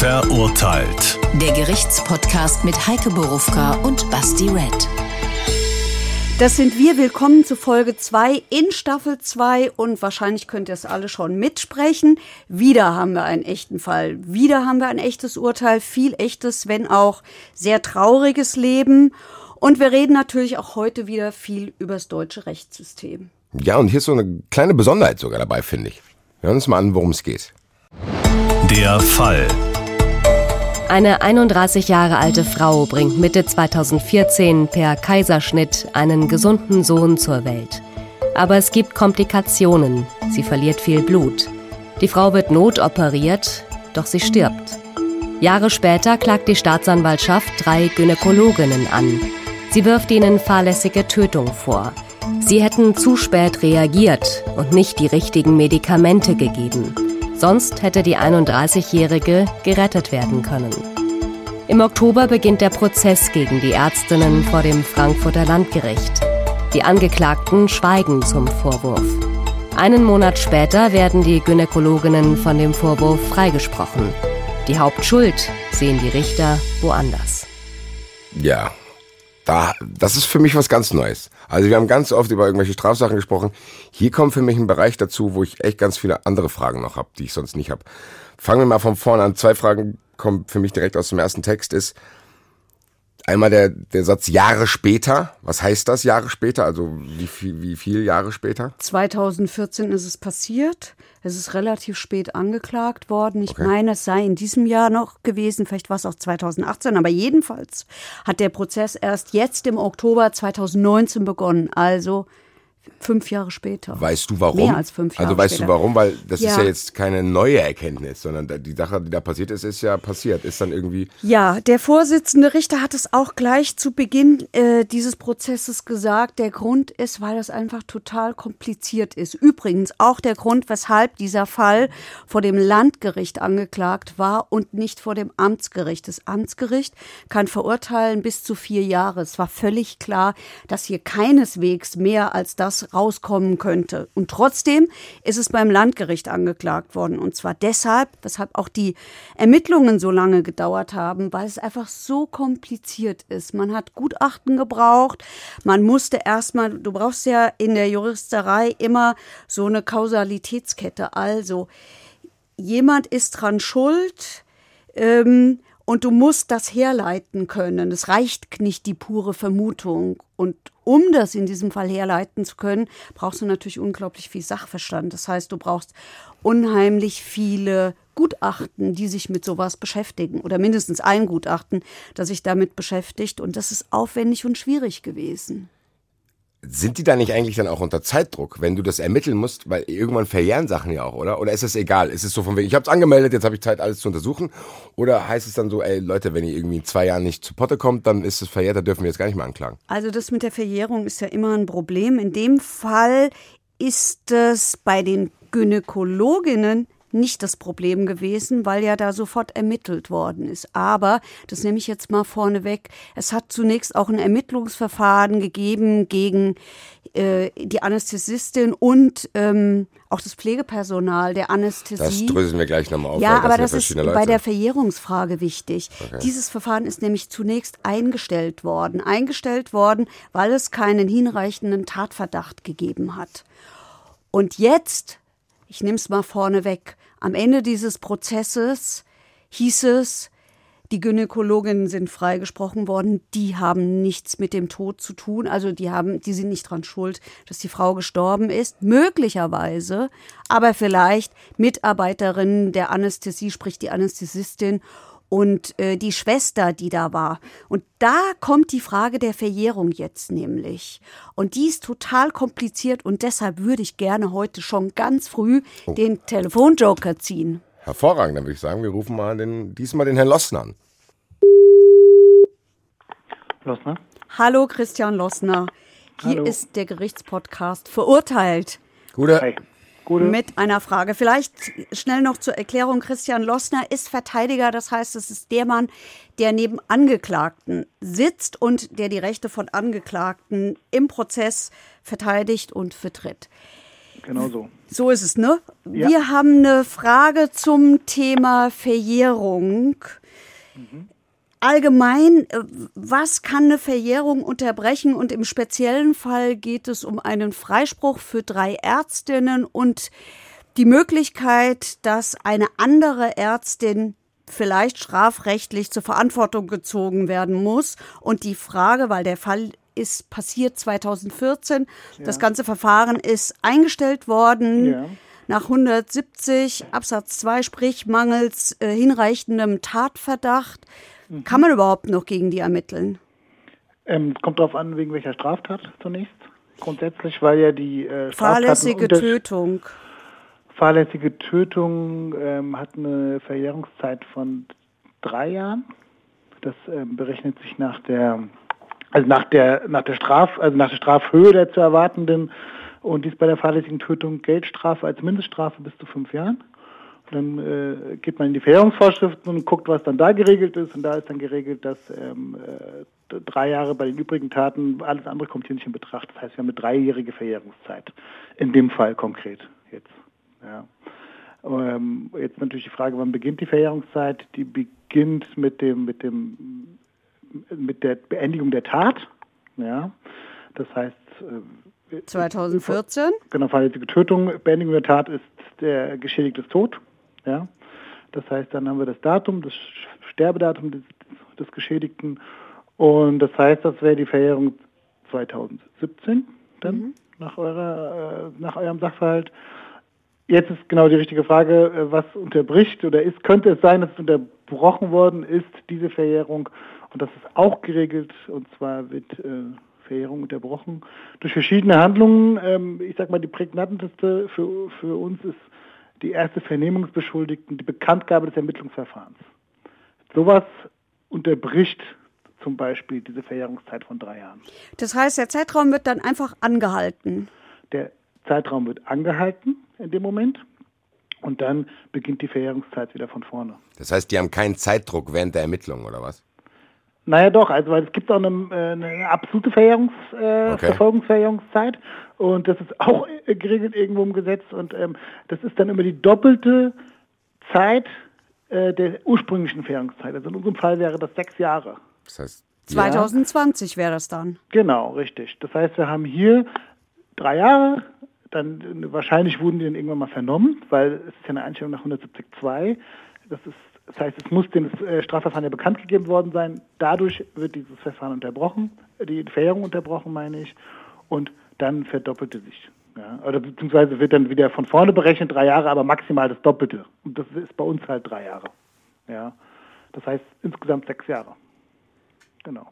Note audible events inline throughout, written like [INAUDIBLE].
Verurteilt. Der Gerichtspodcast mit Heike Borufka und Basti Red. Das sind wir. Willkommen zu Folge 2 in Staffel 2 und wahrscheinlich könnt ihr es alle schon mitsprechen. Wieder haben wir einen echten Fall. Wieder haben wir ein echtes Urteil. Viel echtes, wenn auch sehr trauriges Leben. Und wir reden natürlich auch heute wieder viel über das deutsche Rechtssystem. Ja, und hier ist so eine kleine Besonderheit sogar dabei, finde ich. Hören uns mal an, worum es geht. Der Fall. Eine 31 Jahre alte Frau bringt Mitte 2014 per Kaiserschnitt einen gesunden Sohn zur Welt. Aber es gibt Komplikationen. Sie verliert viel Blut. Die Frau wird notoperiert, doch sie stirbt. Jahre später klagt die Staatsanwaltschaft drei Gynäkologinnen an. Sie wirft ihnen fahrlässige Tötung vor. Sie hätten zu spät reagiert und nicht die richtigen Medikamente gegeben. Sonst hätte die 31-Jährige gerettet werden können. Im Oktober beginnt der Prozess gegen die Ärztinnen vor dem Frankfurter Landgericht. Die Angeklagten schweigen zum Vorwurf. Einen Monat später werden die Gynäkologinnen von dem Vorwurf freigesprochen. Die Hauptschuld sehen die Richter woanders. Ja, da, das ist für mich was ganz Neues. Also wir haben ganz oft über irgendwelche Strafsachen gesprochen. Hier kommt für mich ein Bereich dazu, wo ich echt ganz viele andere Fragen noch habe, die ich sonst nicht habe. Fangen wir mal von vorne an. Zwei Fragen kommen für mich direkt aus dem ersten Text ist, Einmal der, der Satz Jahre später. Was heißt das Jahre später? Also wie viel, wie viel Jahre später? 2014 ist es passiert. Es ist relativ spät angeklagt worden. Ich okay. meine, es sei in diesem Jahr noch gewesen. Vielleicht war es auch 2018. Aber jedenfalls hat der Prozess erst jetzt im Oktober 2019 begonnen. Also fünf Jahre später. Weißt du warum? Mehr als fünf Jahre Also weißt später. du warum? Weil das ja. ist ja jetzt keine neue Erkenntnis, sondern die Sache, die da passiert ist, ist ja passiert. Ist dann irgendwie. Ja, der Vorsitzende Richter hat es auch gleich zu Beginn äh, dieses Prozesses gesagt. Der Grund ist, weil das einfach total kompliziert ist. Übrigens auch der Grund, weshalb dieser Fall vor dem Landgericht angeklagt war und nicht vor dem Amtsgericht. Das Amtsgericht kann verurteilen bis zu vier Jahre. Es war völlig klar, dass hier keineswegs mehr als das rauskommen könnte. Und trotzdem ist es beim Landgericht angeklagt worden. Und zwar deshalb, weshalb auch die Ermittlungen so lange gedauert haben, weil es einfach so kompliziert ist. Man hat Gutachten gebraucht. Man musste erstmal, du brauchst ja in der Juristerei immer so eine Kausalitätskette. Also, jemand ist dran schuld. Ähm, und du musst das herleiten können. Es reicht nicht die pure Vermutung. Und um das in diesem Fall herleiten zu können, brauchst du natürlich unglaublich viel Sachverstand. Das heißt, du brauchst unheimlich viele Gutachten, die sich mit sowas beschäftigen. Oder mindestens ein Gutachten, das sich damit beschäftigt. Und das ist aufwendig und schwierig gewesen. Sind die da nicht eigentlich dann auch unter Zeitdruck, wenn du das ermitteln musst? Weil irgendwann verjähren Sachen ja auch, oder? Oder ist es egal? Ist es so von wegen, ich habe es angemeldet, jetzt habe ich Zeit, alles zu untersuchen? Oder heißt es dann so, ey Leute, wenn ihr irgendwie in zwei Jahren nicht zu Potte kommt, dann ist es verjährt, da dürfen wir jetzt gar nicht mehr anklagen? Also das mit der Verjährung ist ja immer ein Problem. In dem Fall ist es bei den Gynäkologinnen nicht das Problem gewesen, weil ja da sofort ermittelt worden ist. Aber, das nehme ich jetzt mal vorneweg, es hat zunächst auch ein Ermittlungsverfahren gegeben gegen äh, die Anästhesistin und ähm, auch das Pflegepersonal der Anästhesie. Das dröseln wir gleich nochmal auf. Ja, aber das, das ist Leute. bei der Verjährungsfrage wichtig. Okay. Dieses Verfahren ist nämlich zunächst eingestellt worden. Eingestellt worden, weil es keinen hinreichenden Tatverdacht gegeben hat. Und jetzt ich nehme es mal vorneweg, am Ende dieses Prozesses hieß es, die Gynäkologinnen sind freigesprochen worden, die haben nichts mit dem Tod zu tun, also die haben, die sind nicht dran schuld, dass die Frau gestorben ist, möglicherweise, aber vielleicht Mitarbeiterinnen der Anästhesie, sprich die Anästhesistin und äh, die Schwester, die da war. Und da kommt die Frage der Verjährung jetzt nämlich. Und die ist total kompliziert und deshalb würde ich gerne heute schon ganz früh oh. den Telefonjoker ziehen. Hervorragend, dann würde ich sagen, wir rufen mal den, diesmal den Herrn Lossner an. Lossner? Hallo Christian Lossner. Hier Hallo. ist der Gerichtspodcast Verurteilt. Gute. Hi. Gute. mit einer Frage. Vielleicht schnell noch zur Erklärung. Christian Lossner ist Verteidiger. Das heißt, es ist der Mann, der neben Angeklagten sitzt und der die Rechte von Angeklagten im Prozess verteidigt und vertritt. genau so. So ist es, ne? Ja. Wir haben eine Frage zum Thema Verjährung. Allgemein, äh, was kann eine Verjährung unterbrechen? Und im speziellen Fall geht es um einen Freispruch für drei Ärztinnen und die Möglichkeit, dass eine andere Ärztin vielleicht strafrechtlich zur Verantwortung gezogen werden muss. Und die Frage, weil der Fall ist passiert 2014, das ganze Verfahren ist eingestellt worden. Ja. Nach 170 Absatz 2, sprich mangels äh, hinreichendem Tatverdacht, Mhm. kann man überhaupt noch gegen die ermitteln? Ähm, kommt darauf an, wegen welcher Straftat zunächst. Grundsätzlich, weil ja die äh, Fahrlässige Tötung. Fahrlässige Tötung ähm, hat eine Verjährungszeit von drei Jahren. Das ähm, berechnet sich nach der, also nach der, nach der Straf, also nach der Strafhöhe der zu erwartenden und dies bei der fahrlässigen Tötung Geldstrafe als Mindeststrafe bis zu fünf Jahren. Dann äh, geht man in die Verjährungsvorschriften und guckt, was dann da geregelt ist. Und da ist dann geregelt, dass ähm, äh, drei Jahre bei den übrigen Taten, alles andere kommt hier nicht in Betracht. Das heißt, wir haben eine dreijährige Verjährungszeit. In dem Fall konkret jetzt. Ja. Ähm, jetzt natürlich die Frage, wann beginnt die Verjährungszeit? Die beginnt mit dem, mit dem, mit der Beendigung der Tat. Ja. Das heißt, äh, 2014. Genau, fahrlässige Tötung, Beendigung der Tat ist der Geschädigte ist tot. Ja. Das heißt, dann haben wir das Datum, das Sterbedatum des, des Geschädigten. Und das heißt, das wäre die Verjährung 2017 dann nach, eurer, äh, nach eurem Sachverhalt. Jetzt ist genau die richtige Frage, äh, was unterbricht oder ist, könnte es sein, dass es unterbrochen worden ist, diese Verjährung. Und das ist auch geregelt. Und zwar wird äh, Verjährung unterbrochen durch verschiedene Handlungen. Ähm, ich sag mal, die prägnanteste für, für uns ist die erste Vernehmungsbeschuldigten, die Bekanntgabe des Ermittlungsverfahrens. Sowas unterbricht zum Beispiel diese Verjährungszeit von drei Jahren. Das heißt, der Zeitraum wird dann einfach angehalten. Der Zeitraum wird angehalten in dem Moment und dann beginnt die Verjährungszeit wieder von vorne. Das heißt, die haben keinen Zeitdruck während der Ermittlung, oder was? Naja doch, also weil es gibt auch eine, äh, eine absolute Verjährungs, äh, Okay. Verfolgungsverjährungszeit und das ist auch [LAUGHS] geregelt irgendwo im Gesetz und ähm, das ist dann immer die doppelte Zeit äh, der ursprünglichen Verjährungszeit. Also in unserem Fall wäre das sechs Jahre. Das heißt, 2020 wäre das dann. Genau, richtig. Das heißt, wir haben hier drei Jahre, dann äh, wahrscheinlich wurden die dann irgendwann mal vernommen, weil es ist ja eine Einstellung nach 170.2. Das ist das heißt, es muss dem äh, Strafverfahren ja bekannt gegeben worden sein. Dadurch wird dieses Verfahren unterbrochen, die Verjährung unterbrochen, meine ich, und dann verdoppelte sich. Ja, oder beziehungsweise wird dann wieder von vorne berechnet, drei Jahre, aber maximal das Doppelte. Und das ist bei uns halt drei Jahre. Ja, das heißt insgesamt sechs Jahre. Genau.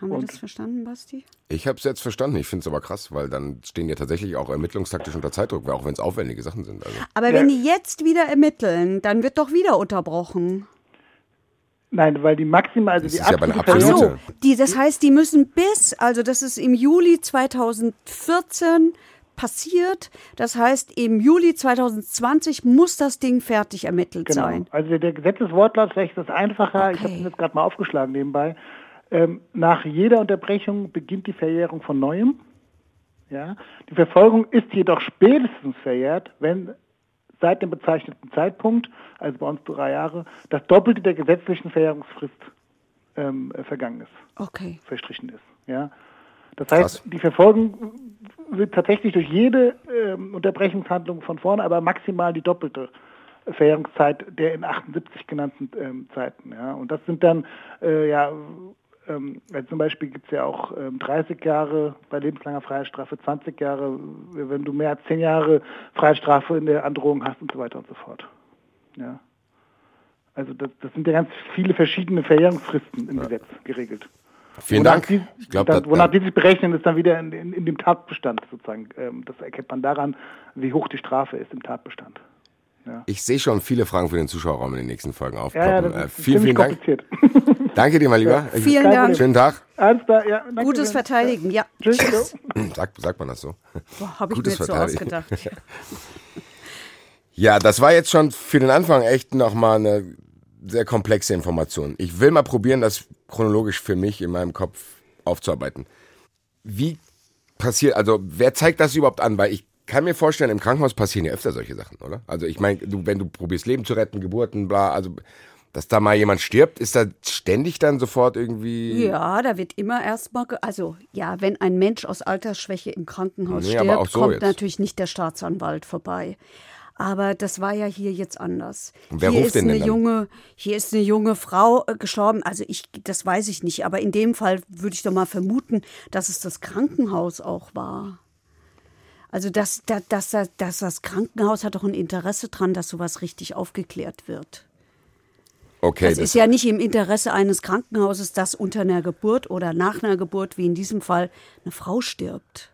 Haben wir Und- das verstanden, Basti? ich habe es jetzt verstanden. Ich finde es aber krass, weil dann stehen ja tatsächlich auch ermittlungstaktisch unter Zeitdruck, auch wenn es aufwendige Sachen sind. Also. Aber Ja. wenn die jetzt wieder ermitteln, dann wird doch wieder unterbrochen. Nein, weil die maximal, also Das die ist ja absolute Ach absolute. so, die, das heißt, die müssen bis, also das ist im Juli 2014 passiert. Das heißt, im Juli 2020 muss das Ding fertig ermittelt Genau. sein. Also der Gesetzeswortlaut, vielleicht ist das einfacher, ich Okay. habe es jetzt gerade mal aufgeschlagen nebenbei. Ähm, nach jeder Unterbrechung beginnt die Verjährung von neuem. Ja? Die Verfolgung ist jedoch spätestens verjährt, wenn seit dem bezeichneten Zeitpunkt, also bei uns drei Jahre, das Doppelte der gesetzlichen Verjährungsfrist ähm, äh, vergangen ist, Okay. verstrichen ist. Ja? Das heißt, Krass. die Verfolgung wird tatsächlich durch jede ähm, Unterbrechungshandlung von vorne, aber maximal die doppelte Verjährungszeit der in 78 genannten ähm, Zeiten. Ja. Und das sind dann, äh, ja, ähm, zum Beispiel gibt es ja auch ähm, 30 Jahre bei lebenslanger Freiheitsstrafe, 20 Jahre, wenn du mehr als 10 Jahre Freiheitsstrafe in der Androhung hast und so weiter und so fort. Ja. Also das, das sind ja ganz viele verschiedene Verjährungsfristen im Gesetz geregelt. Vielen Wonach Dank. Die, Ich glaube, dann, wonach die sich berechnen, ist dann wieder in, in, in dem Tatbestand sozusagen. Ähm, das erkennt man daran, wie hoch die Strafe ist im Tatbestand. Ich sehe schon viele Fragen für den Zuschauerraum in den nächsten Folgen Ja, ja, äh, ist vielen, vielen Dank. kompliziert. [LAUGHS] Danke dir, mein Lieber. Ich- Vielen Kein Dank. Schönen Tag. Alles klar, ja. danke Gutes. Verteidigen, ja. Tschüss. jo. [LAUGHS] Sagt, sagt man das so? Habe ich mir Gutes jetzt so Verteidigen. ausgedacht. [LAUGHS] Ja, das war jetzt schon für den Anfang echt nochmal eine sehr komplexe Information. Ich will mal probieren, das chronologisch für mich in meinem Kopf aufzuarbeiten. Wie passiert, also wer zeigt das überhaupt an? Weil ich kann mir vorstellen, im Krankenhaus passieren ja öfter solche Sachen, oder? Also ich meine, du, wenn du probierst, Leben zu retten, Geburten, bla, also dass da mal jemand stirbt, ist da ständig dann sofort irgendwie. Ja, da wird immer erstmal, also ja, wenn ein Mensch aus Altersschwäche im Krankenhaus Nee, stirbt, so kommt jetzt. natürlich nicht der Staatsanwalt vorbei. Aber das war ja hier jetzt anders. Und wer hier ruft ist den denn eine dann? junge, hier ist eine junge Frau äh, gestorben. Also ich, das weiß ich nicht. Aber in dem Fall würde ich doch mal vermuten, dass es das Krankenhaus auch war. Also dass, dass, dass, dass das Krankenhaus hat doch ein Interesse dran, dass sowas richtig aufgeklärt wird. Okay, Es das, ist ja nicht im Interesse eines Krankenhauses, dass unter einer Geburt oder nach einer Geburt, wie in diesem Fall, eine Frau stirbt.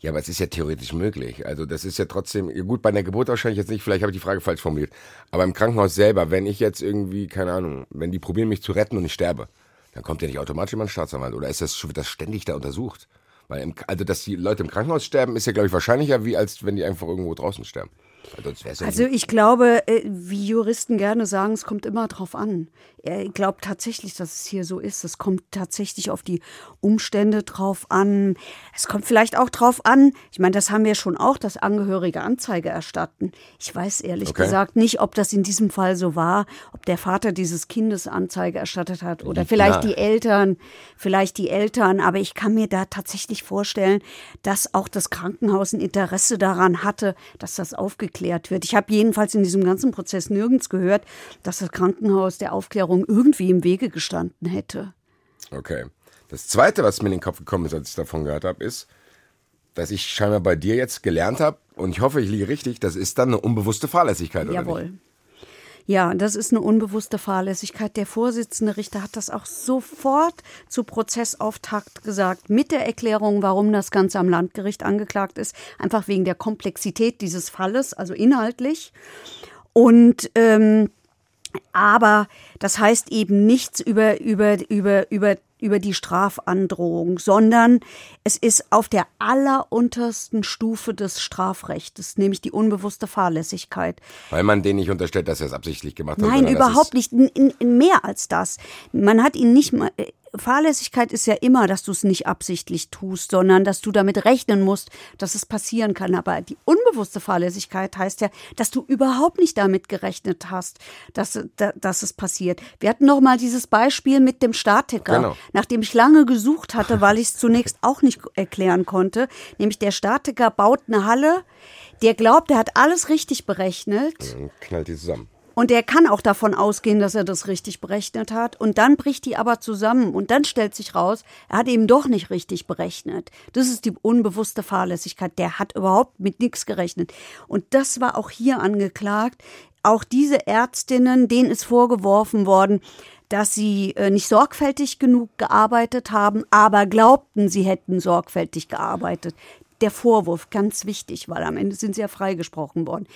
ja, aber es ist ja theoretisch möglich. Also das ist ja trotzdem, gut, bei einer Geburt wahrscheinlich jetzt nicht, vielleicht habe ich die Frage falsch formuliert. Aber im Krankenhaus selber, wenn ich jetzt irgendwie, keine Ahnung, wenn die probieren mich zu retten und ich sterbe, dann kommt ja nicht automatisch immer ein Staatsanwalt. Oder ist das, wird das ständig da untersucht? Weil im, also, dass die Leute im Krankenhaus sterben, ist ja, glaube ich, wahrscheinlicher, wie als wenn die einfach irgendwo draußen sterben. Also, ja Also ich glaube, äh, wie Juristen gerne sagen, es kommt immer drauf an. Ich glaube tatsächlich, dass es hier so ist. Es kommt tatsächlich auf die Umstände drauf an. Es kommt vielleicht auch drauf an, ich meine, das haben wir schon auch, dass Angehörige Anzeige erstatten. Ich weiß ehrlich Okay. gesagt nicht, ob das in diesem Fall so war, ob der Vater dieses Kindes Anzeige erstattet hat oder Liegt vielleicht die Eltern, vielleicht die Eltern, aber ich kann mir da tatsächlich vorstellen, dass auch das Krankenhaus ein Interesse daran hatte, dass das aufgeklärt wird. Ich habe jedenfalls in diesem ganzen Prozess nirgends gehört, dass das Krankenhaus der Aufklärung irgendwie im Wege gestanden hätte. Okay. Das Zweite, was mir in den Kopf gekommen ist, als ich davon gehört habe, ist, dass ich scheinbar bei dir jetzt gelernt habe, und ich hoffe, ich liege richtig, das ist dann eine unbewusste Fahrlässigkeit, oder Jawohl. nicht? Ja, das ist eine unbewusste Fahrlässigkeit. Der Vorsitzende Richter hat das auch sofort zu Prozessauftakt gesagt, mit der Erklärung, warum das Ganze am Landgericht angeklagt ist. Einfach wegen der Komplexität dieses Falles, also inhaltlich. Und ähm, aber das heißt eben nichts über, über, über, über, über die Strafandrohung, sondern es ist auf der alleruntersten Stufe des Strafrechtes, nämlich die unbewusste Fahrlässigkeit. Weil man den nicht unterstellt, dass er es absichtlich gemacht hat. Nein, überhaupt nicht. Mehr als das. Man hat ihn nicht mal. Fahrlässigkeit ist ja immer, dass du es nicht absichtlich tust, sondern dass du damit rechnen musst, dass es passieren kann. Aber die unbewusste Fahrlässigkeit heißt ja, dass du überhaupt nicht damit gerechnet hast, dass, da- dass es passiert. Wir hatten noch mal dieses Beispiel mit dem Statiker, Genau. nachdem ich lange gesucht hatte, weil ich es zunächst [LAUGHS] auch nicht erklären konnte. Nämlich der Statiker baut eine Halle, der glaubt, er hat alles richtig berechnet. Knallt die zusammen. Und er kann auch davon ausgehen, dass er das richtig berechnet hat. Und dann bricht die aber zusammen. Und dann stellt sich raus, er hat eben doch nicht richtig berechnet. Das ist die unbewusste Fahrlässigkeit. Der hat überhaupt mit nichts gerechnet. Und das war auch hier angeklagt. Auch diese Ärztinnen, denen ist vorgeworfen worden, dass sie äh, nicht sorgfältig genug gearbeitet haben, aber glaubten, sie hätten sorgfältig gearbeitet. Der Vorwurf, ganz wichtig, weil am Ende sind sie ja freigesprochen worden.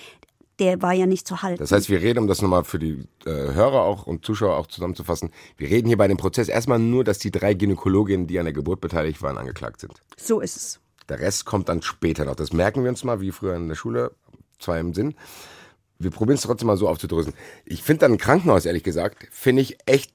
Der war ja nicht zu halten. Das heißt, wir reden, um das nochmal für die äh, Hörer auch und Zuschauer auch zusammenzufassen, wir reden hier bei dem Prozess erstmal nur, dass die drei Gynäkologinnen, die an der Geburt beteiligt waren, angeklagt sind. So ist es. Der Rest kommt dann später noch. Das merken wir uns mal, wie früher in der Schule, zwei im Sinn. Wir probieren es trotzdem mal so aufzudröseln. Ich finde dann ein Krankenhaus, ehrlich gesagt, finde ich echt,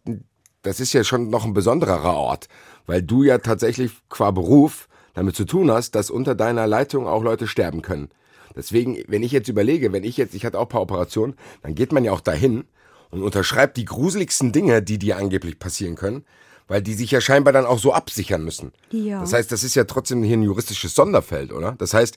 das ist ja schon noch ein besonderer Ort, weil du ja tatsächlich qua Beruf damit zu tun hast, dass unter deiner Leitung auch Leute sterben können. Deswegen, wenn ich jetzt überlege, wenn ich jetzt, ich hatte auch ein paar Operationen, dann geht man ja auch dahin und unterschreibt die gruseligsten Dinge, die dir angeblich passieren können, weil die sich ja scheinbar dann auch so absichern müssen. Ja. Das heißt, das ist ja trotzdem hier ein juristisches Sonderfeld, oder? Das heißt,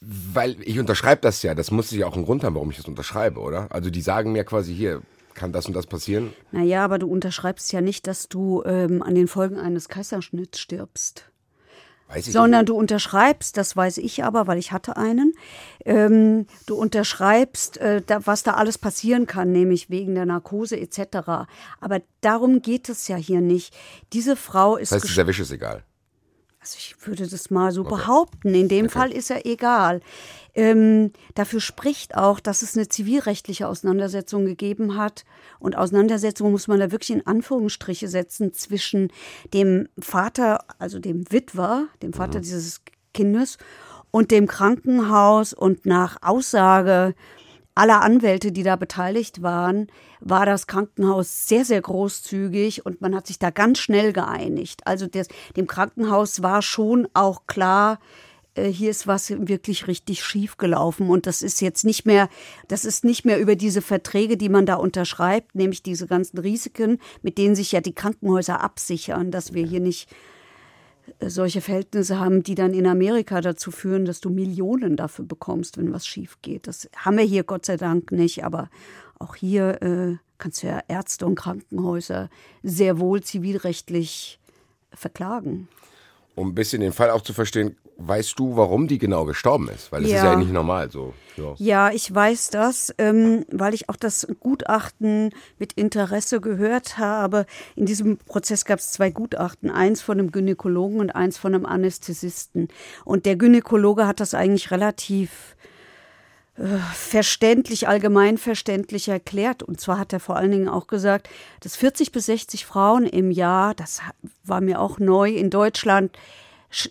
weil ich unterschreibe das ja, das muss ja auch einen Grund haben, warum ich das unterschreibe, oder? Also die sagen mir quasi hier, kann das und das passieren? Naja, aber du unterschreibst ja nicht, dass du ähm, an den Folgen eines Kaiserschnitts stirbst. Sondern du unterschreibst, das weiß ich aber, weil ich hatte einen, ähm, du unterschreibst, äh, da, was da alles passieren kann, nämlich wegen der Narkose etc. Aber darum geht es ja hier nicht. Diese Frau ist Das heißt, dieser Wisch ist egal. Also ich würde das mal so behaupten. In dem Fall ist er egal. Ähm, dafür spricht auch, dass es eine zivilrechtliche Auseinandersetzung gegeben hat. Und Auseinandersetzung muss man da wirklich in Anführungsstriche setzen zwischen dem Vater, also dem Witwer, dem Vater dieses Kindes, und dem Krankenhaus. Und nach Aussage aller Anwälte, die da beteiligt waren, war das Krankenhaus sehr, sehr großzügig und man hat sich da ganz schnell geeinigt. Also des, dem Krankenhaus war schon auch klar, äh, hier ist was wirklich richtig schief gelaufen und das ist jetzt nicht mehr, das ist nicht mehr über diese Verträge, die man da unterschreibt, nämlich diese ganzen Risiken, mit denen sich ja die Krankenhäuser absichern, dass wir hier nicht solche Verhältnisse haben, die dann in Amerika dazu führen, dass du Millionen dafür bekommst, wenn was schief geht. Das haben wir hier Gott sei Dank nicht, aber auch hier äh, kannst du ja Ärzte und Krankenhäuser sehr wohl zivilrechtlich verklagen. Um ein bisschen den Fall auch zu verstehen, weißt du, warum die genau gestorben ist? Weil es ja. ist ja nicht normal so. Ja, ja ich weiß das, ähm, weil ich auch das Gutachten mit Interesse gehört habe. In diesem Prozess gab es zwei Gutachten, eins von einem Gynäkologen und eins von einem Anästhesisten. Und der Gynäkologe hat das eigentlich relativ verständlich, allgemein verständlich erklärt. Und zwar hat er vor allen Dingen auch gesagt, dass 40 bis 60 Frauen im Jahr, das war mir auch neu in Deutschland,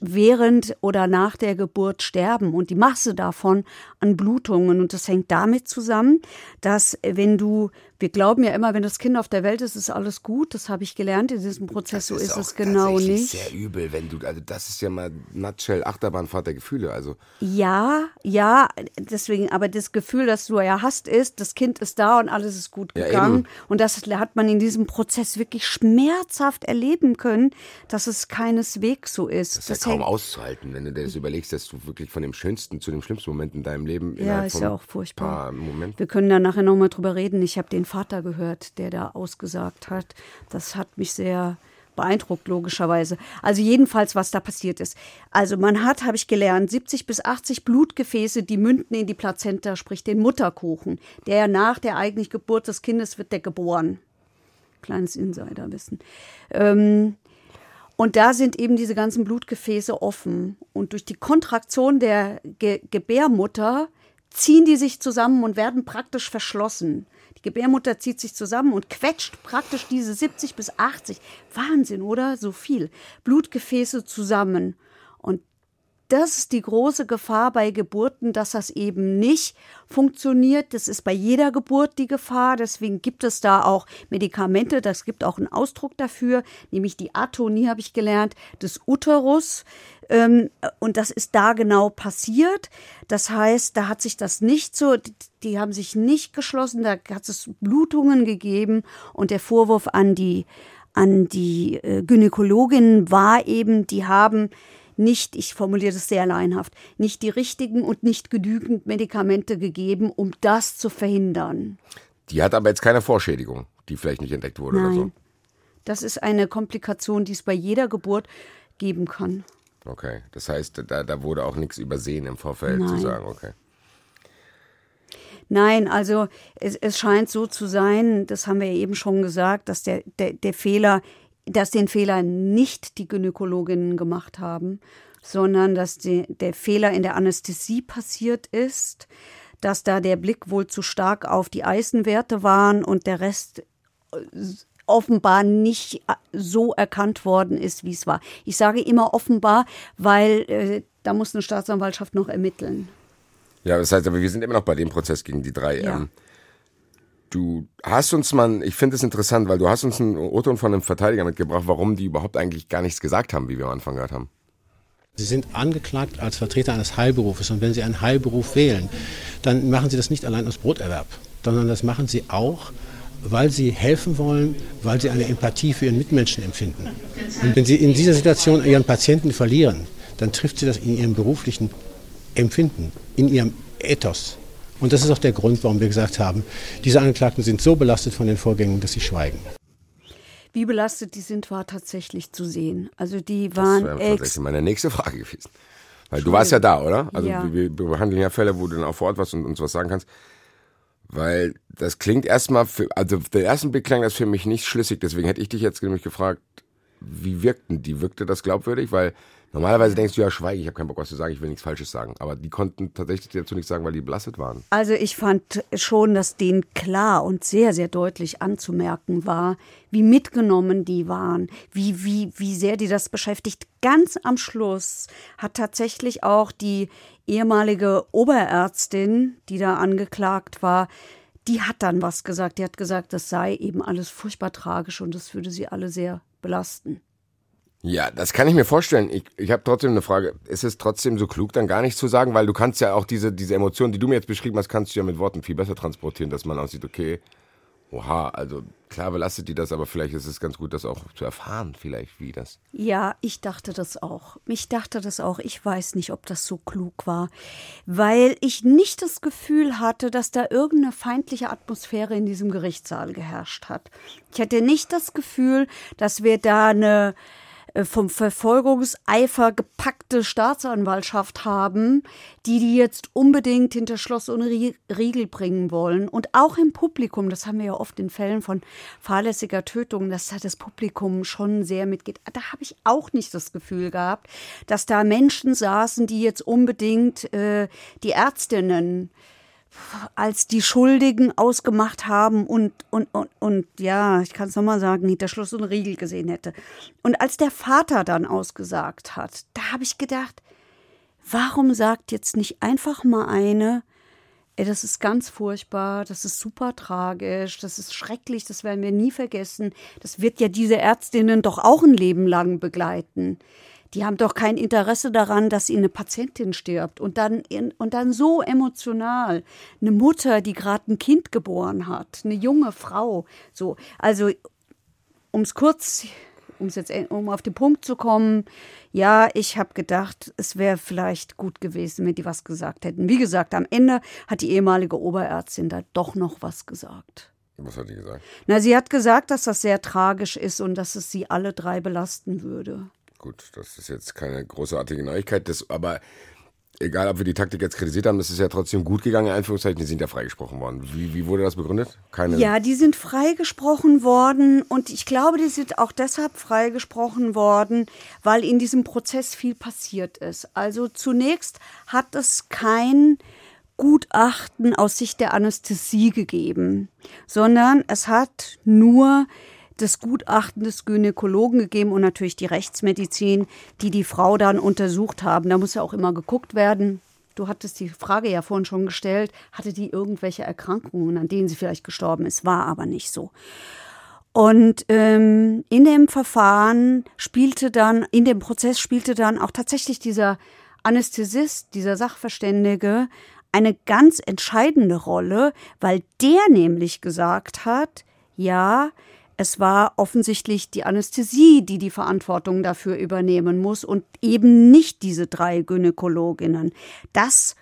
während oder nach der Geburt sterben und die Masse davon an Blutungen. Und das hängt damit zusammen, dass wenn du wir glauben ja immer, wenn das Kind auf der Welt ist, ist alles gut. Das habe ich gelernt in diesem Prozess. So ist, ist es genau nicht. Das ist sehr übel, wenn du, also das ist ja mal Nutshell Achterbahnfahrt der Gefühle. Also ja, ja, deswegen, aber das Gefühl, das du ja hast, ist, das Kind ist da und alles ist gut gegangen. Ja, und das hat man in diesem Prozess wirklich schmerzhaft erleben können, dass es keineswegs so ist. Das ist das ja kaum auszuhalten, wenn du dir das überlegst, dass du wirklich von dem schönsten zu dem schlimmsten Moment in deinem Leben ja, ist ja auch furchtbar. Wir können da nachher nochmal drüber reden. Ich habe den Vater gehört, der da ausgesagt hat. Das hat mich sehr beeindruckt, logischerweise. Also jedenfalls, was da passiert ist. Also man hat, habe ich gelernt, 70 bis 80 Blutgefäße, die münden in die Plazenta, sprich den Mutterkuchen. Der nach der eigentlichen Geburt des Kindes wird der geboren. Kleines Insiderwissen. Ähm, und da sind eben diese ganzen Blutgefäße offen. Und durch die Kontraktion der Ge Gebärmutter ziehen die sich zusammen und werden praktisch verschlossen. Die Gebärmutter zieht sich zusammen und quetscht praktisch diese 70 bis 80, Wahnsinn, oder? So viel Blutgefäße zusammen. Und das ist die große Gefahr bei Geburten, dass das eben nicht funktioniert. Das ist bei jeder Geburt die Gefahr. Deswegen gibt es da auch Medikamente. Das gibt auch einen Ausdruck dafür, nämlich die Atonie, habe ich gelernt, des Uterus. Ähm, und das ist da genau passiert. Das heißt, da hat sich das nicht so, die haben sich nicht geschlossen, da hat es Blutungen gegeben und der Vorwurf an die, an die äh, Gynäkologin war eben, die haben nicht, ich formuliere das sehr leinhaft, nicht die richtigen und nicht genügend Medikamente gegeben, um das zu verhindern. Die hat aber jetzt keine Vorschädigung, die vielleicht nicht entdeckt wurde Nein. oder so. Das ist eine Komplikation, die es bei jeder Geburt geben kann. Okay, das heißt, da, da wurde auch nichts übersehen im Vorfeld Nein. zu sagen, okay. Nein, also es, es scheint so zu sein, das haben wir ja eben schon gesagt, dass der, der, der Fehler, dass den Fehler nicht die Gynäkologinnen gemacht haben, sondern dass die, der Fehler in der Anästhesie passiert ist, dass da der Blick wohl zu stark auf die Eisenwerte waren und der Rest offenbar nicht äh, so erkannt worden ist, wie es war. Ich sage immer offenbar, weil äh, da muss eine Staatsanwaltschaft noch ermitteln. Ja, das heißt aber, wir sind immer noch bei dem Prozess gegen die drei. Ja. Ähm, du hast uns mal, ich finde es interessant, weil du hast uns einen O-Ton von einem Verteidiger mitgebracht, warum die überhaupt eigentlich gar nichts gesagt haben, wie wir am Anfang gehört haben. Sie sind angeklagt als Vertreter eines Heilberufes und wenn Sie einen Heilberuf wählen, dann machen Sie das nicht allein aus Broterwerb, sondern das machen Sie auch, weil sie helfen wollen, weil sie eine Empathie für ihren Mitmenschen empfinden. Und wenn sie in dieser Situation ihren Patienten verlieren, dann trifft sie das in ihrem beruflichen Empfinden, in ihrem Ethos. Und das ist auch der Grund, warum wir gesagt haben, diese Angeklagten sind so belastet von den Vorgängen, dass sie schweigen. Wie belastet die sind, war tatsächlich zu sehen. Also die waren. Das wäre tatsächlich meine nächste Frage gewesen. Weil du warst ja da, oder? Also ja. wir behandeln ja Fälle, wo du dann auch vor Ort was und uns was sagen kannst. Weil das klingt erstmal, für, also der ersten Blick klang das für mich nicht schlüssig, deswegen hätte ich dich jetzt nämlich gefragt, wie wirkten die? Wirkte das glaubwürdig? Weil Normalerweise denkst du ja, schweige, ich habe keinen Bock, was zu sagen, ich will nichts Falsches sagen. Aber die konnten tatsächlich dazu nichts sagen, weil die belastet waren. Also ich fand schon, dass denen klar und sehr, sehr deutlich anzumerken war, wie mitgenommen die waren, wie, wie, wie sehr die das beschäftigt. Ganz am Schluss hat tatsächlich auch die ehemalige Oberärztin, die da angeklagt war, die hat dann was gesagt. Die hat gesagt, das sei eben alles furchtbar tragisch und das würde sie alle sehr belasten. Ja, das kann ich mir vorstellen. Ich, ich habe trotzdem eine Frage. Ist es trotzdem so klug, dann gar nicht zu sagen? Weil du kannst ja auch diese, diese Emotionen, die du mir jetzt beschrieben hast, kannst du ja mit Worten viel besser transportieren, dass man auch sieht, okay, oha, also klar belastet die das, aber vielleicht ist es ganz gut, das auch zu erfahren, vielleicht, wie das. Ja, ich dachte das auch. Ich dachte das auch. Ich weiß nicht, ob das so klug war, weil ich nicht das Gefühl hatte, dass da irgendeine feindliche Atmosphäre in diesem Gerichtssaal geherrscht hat. Ich hatte nicht das Gefühl, dass wir da eine vom Verfolgungseifer gepackte Staatsanwaltschaft haben, die die jetzt unbedingt hinter Schloss und Riegel bringen wollen. Und auch im Publikum, das haben wir ja oft in Fällen von fahrlässiger Tötung, dass da das Publikum schon sehr mitgeht. Da habe ich auch nicht das Gefühl gehabt, dass da Menschen saßen, die jetzt unbedingt äh, die Ärztinnen als die Schuldigen ausgemacht haben und, und, und, und ja, ich kann es nochmal sagen, hinter Schluss und Riegel gesehen hätte. Und als der Vater dann ausgesagt hat, da habe ich gedacht, warum sagt jetzt nicht einfach mal eine, ey, das ist ganz furchtbar, das ist super tragisch, das ist schrecklich, das werden wir nie vergessen. Das wird ja diese Ärztinnen doch auch ein Leben lang begleiten die haben doch kein Interesse daran, dass ihnen eine Patientin stirbt und dann, und dann so emotional. Eine Mutter, die gerade ein Kind geboren hat, eine junge Frau. So, also, um es kurz, um's jetzt, um auf den Punkt zu kommen, ja, ich habe gedacht, es wäre vielleicht gut gewesen, wenn die was gesagt hätten. Wie gesagt, am Ende hat die ehemalige Oberärztin da doch noch was gesagt. Was hat die gesagt? Na, sie hat gesagt, dass das sehr tragisch ist und dass es sie alle drei belasten würde. Gut, das ist jetzt keine großartige Neuigkeit, das, aber egal, ob wir die Taktik jetzt kritisiert haben, das ist ja trotzdem gut gegangen, in Anführungszeichen, die sind ja freigesprochen worden. Wie, wie wurde das begründet? Keine ja, die sind freigesprochen worden und ich glaube, die sind auch deshalb freigesprochen worden, weil in diesem Prozess viel passiert ist. Also zunächst hat es kein Gutachten aus Sicht der Anästhesie gegeben, sondern es hat nur das Gutachten des Gynäkologen gegeben und natürlich die Rechtsmedizin, die die Frau dann untersucht haben. Da muss ja auch immer geguckt werden. Du hattest die Frage ja vorhin schon gestellt, hatte die irgendwelche Erkrankungen, an denen sie vielleicht gestorben ist, war aber nicht so. Und ähm, in dem Verfahren spielte dann, in dem Prozess spielte dann auch tatsächlich dieser Anästhesist, dieser Sachverständige, eine ganz entscheidende Rolle, weil der nämlich gesagt hat, ja, es war offensichtlich die Anästhesie, die die Verantwortung dafür übernehmen muss und eben nicht diese drei Gynäkologinnen. Das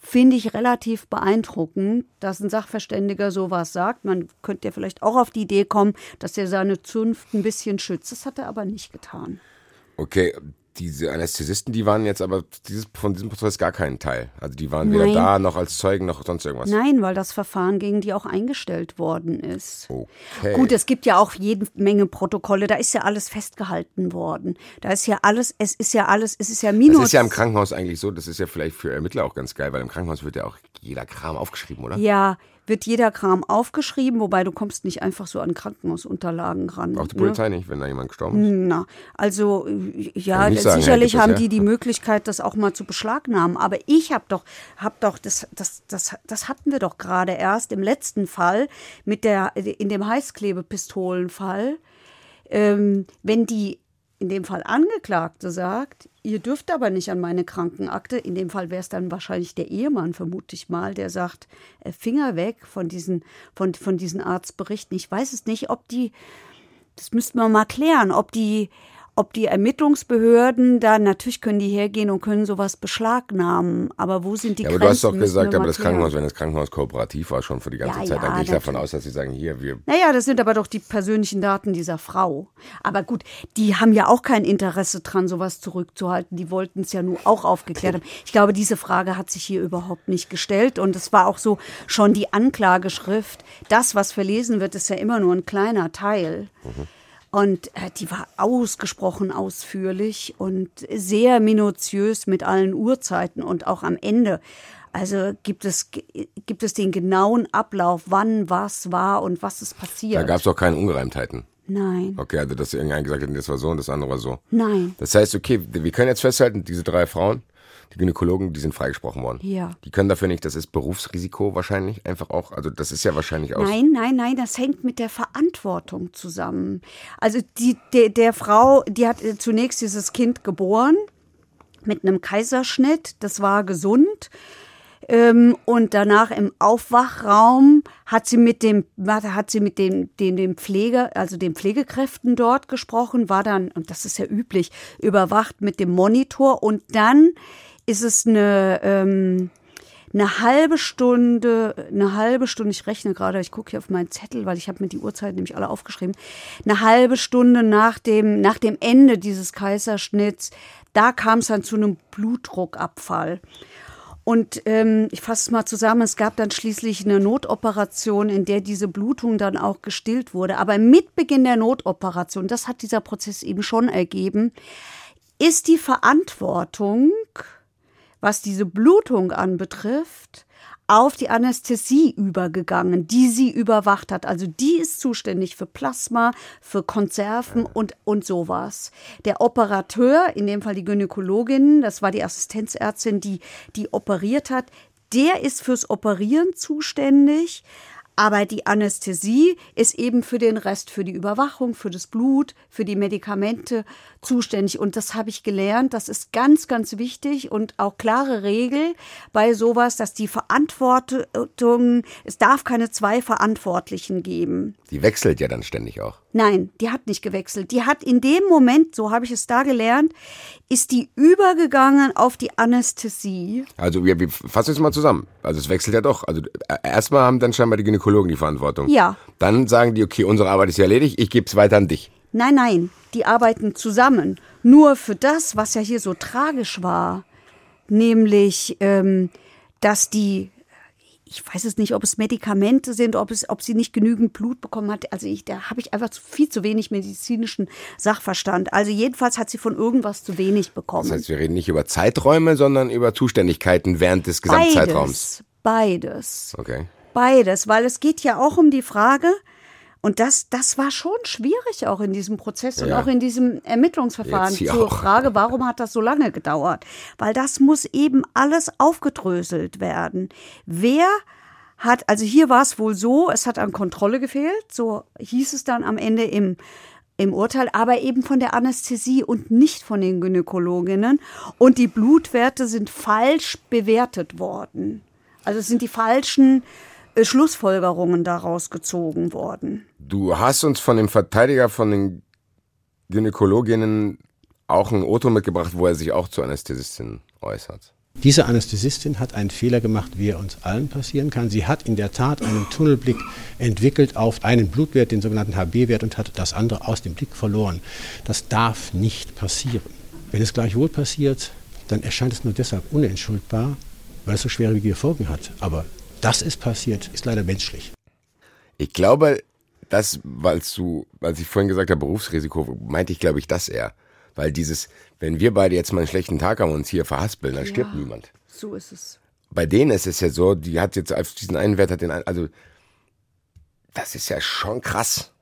finde ich relativ beeindruckend, dass ein Sachverständiger sowas sagt. Man könnte ja vielleicht auch auf die Idee kommen, dass er seine Zunft ein bisschen schützt. Das hat er aber nicht getan. Okay, diese Anästhesisten, die waren jetzt aber dieses, von diesem Prozess gar keinen Teil. Also die waren weder da noch als Zeugen noch sonst irgendwas. Nein, weil das Verfahren gegen die auch eingestellt worden ist. Okay. Gut, es gibt ja auch jede Menge Protokolle, da ist ja alles festgehalten worden. Da ist ja alles, es ist ja alles, es ist ja minus. Das ist ja im Krankenhaus eigentlich so, das ist ja vielleicht für Ermittler auch ganz geil, weil im Krankenhaus wird ja auch jeder Kram aufgeschrieben, oder? Ja, wird jeder Kram aufgeschrieben, wobei du kommst nicht einfach so an Krankenhausunterlagen ran. Auch die ne? Polizei nicht, wenn da jemand gestorben ist. Na, also ja, sagen, sicherlich haben die die Möglichkeit, das auch mal zu beschlagnahmen. Aber ich habe doch, hab doch, das, das, das, das hatten wir doch gerade erst im letzten Fall mit der in dem Heißklebepistolenfall. Ähm, wenn die in dem Fall Angeklagte sagt, ihr dürft aber nicht an meine Krankenakte, in dem Fall wäre es dann wahrscheinlich der Ehemann, vermute ich mal, der sagt, äh, Finger weg von diesen, von, von diesen Arztberichten. Ich weiß es nicht, ob die, das müssten wir mal klären, ob die, ob die Ermittlungsbehörden da, natürlich können die hergehen und können sowas beschlagnahmen, aber wo sind die ja, aber Grenzen? Aber du hast doch gesagt, aber das Krankenhaus, wenn das Krankenhaus kooperativ war, schon für die ganze ja, Zeit, dann ja, gehe ich davon aus, dass sie sagen, hier, wir... Naja, das sind aber doch die persönlichen Daten dieser Frau. Aber gut, die haben ja auch kein Interesse dran, sowas zurückzuhalten. Die wollten es ja nur auch aufgeklärt haben. Ich glaube, diese Frage hat sich hier überhaupt nicht gestellt und es war auch so schon die Anklageschrift. Das, was verlesen wird, ist ja immer nur ein kleiner Teil. Mhm. Und äh, die war ausgesprochen ausführlich und sehr minutiös mit allen Uhrzeiten und auch am Ende. Also gibt es, gibt es den genauen Ablauf, wann was war und was ist passiert. Da gab es auch keine Ungereimtheiten. Nein. Okay, also dass irgendeiner gesagt hat, das war so und das andere war so. Nein. Das heißt, okay, wir können jetzt festhalten, diese drei Frauen, Die Gynäkologen, die sind freigesprochen worden. Ja. Die können dafür nicht, das ist Berufsrisiko wahrscheinlich einfach auch. Also das ist ja wahrscheinlich auch. Nein, nein, nein, das hängt mit der Verantwortung zusammen. Also die, der, der Frau, die hat äh, zunächst dieses Kind geboren mit einem Kaiserschnitt, das war gesund. Ähm, und danach im Aufwachraum hat sie mit dem, hat sie mit dem, dem, dem Pflege, also den Pflegekräften dort gesprochen, war dann, und das ist ja üblich, überwacht mit dem Monitor und dann ist es eine, ähm, eine halbe Stunde, eine halbe Stunde, ich rechne gerade, ich gucke hier auf meinen Zettel, weil ich habe mir die Uhrzeit nämlich alle aufgeschrieben, eine halbe Stunde nach dem, nach dem Ende dieses Kaiserschnitts, da kam es dann zu einem Blutdruckabfall. Und ähm, ich fasse es mal zusammen, es gab dann schließlich eine Notoperation, in der diese Blutung dann auch gestillt wurde. Aber mit Beginn der Notoperation, das hat dieser Prozess eben schon ergeben, ist die Verantwortung, was diese Blutung anbetrifft, auf die Anästhesie übergegangen, die sie überwacht hat. Also die ist zuständig für Plasma, für Konserven und, und sowas. Der Operateur, in dem Fall die Gynäkologin, das war die Assistenzärztin, die, die operiert hat, der ist fürs Operieren zuständig. Aber die Anästhesie ist eben für den Rest, für die Überwachung, für das Blut, für die Medikamente zuständig. Und das habe ich gelernt. Das ist ganz, ganz wichtig und auch klare Regel bei sowas, dass die Verantwortung, es darf keine zwei Verantwortlichen geben. Die wechselt ja dann ständig auch. Nein, die hat nicht gewechselt. Die hat in dem Moment, so habe ich es da gelernt, ist die übergegangen auf die Anästhesie. Also wir, wir fassen es mal zusammen. Also es wechselt ja doch. Also äh, erstmal haben dann scheinbar die Gynäkologen die Verantwortung. Ja. Dann sagen die, okay, unsere Arbeit ist ja erledigt, ich gebe es weiter an dich. Nein, nein, die arbeiten zusammen. Nur für das, was ja hier so tragisch war, nämlich, ähm, dass die, ich weiß es nicht, ob es Medikamente sind, ob, es, ob sie nicht genügend Blut bekommen hat. Also ich, da habe ich einfach viel zu wenig medizinischen Sachverstand. Also jedenfalls hat sie von irgendwas zu wenig bekommen. Das heißt, wir reden nicht über Zeiträume, sondern über Zuständigkeiten während des Gesamtzeitraums. Beides. Beides. Okay. Beides, weil es geht ja auch um die Frage, und das, das war schon schwierig auch in diesem Prozess und Ja. auch in diesem Ermittlungsverfahren zur auch. Frage, warum hat das so lange gedauert? Weil das muss eben alles aufgedröselt werden. Wer hat, also hier war es wohl so, es hat an Kontrolle gefehlt, so hieß es dann am Ende im, im Urteil, aber eben von der Anästhesie und nicht von den Gynäkologinnen. Und die Blutwerte sind falsch bewertet worden. Also es sind die falschen äh, Schlussfolgerungen daraus gezogen worden. Du hast uns von dem Verteidiger von den Gynäkologinnen auch ein Auto mitgebracht, wo er sich auch zur Anästhesistin äußert. Diese Anästhesistin hat einen Fehler gemacht, wie er uns allen passieren kann. Sie hat in der Tat einen Tunnelblick entwickelt auf einen Blutwert, den sogenannten HB-Wert, und hat das andere aus dem Blick verloren. Das darf nicht passieren. Wenn es gleichwohl passiert, dann erscheint es nur deshalb unentschuldbar, weil es so schwerwiegende Folgen hat. Aber das ist passiert, ist leider menschlich. Ich glaube, das, weil du, als ich vorhin gesagt habe, Berufsrisiko, meinte ich, glaube ich, das eher. Weil dieses, wenn wir beide jetzt mal einen schlechten Tag haben und uns hier verhaspeln, dann stirbt niemand. So ist es. Bei denen ist es ja so, die hat jetzt auf diesen einen Wert, hat den, ein- also, das ist ja schon krass.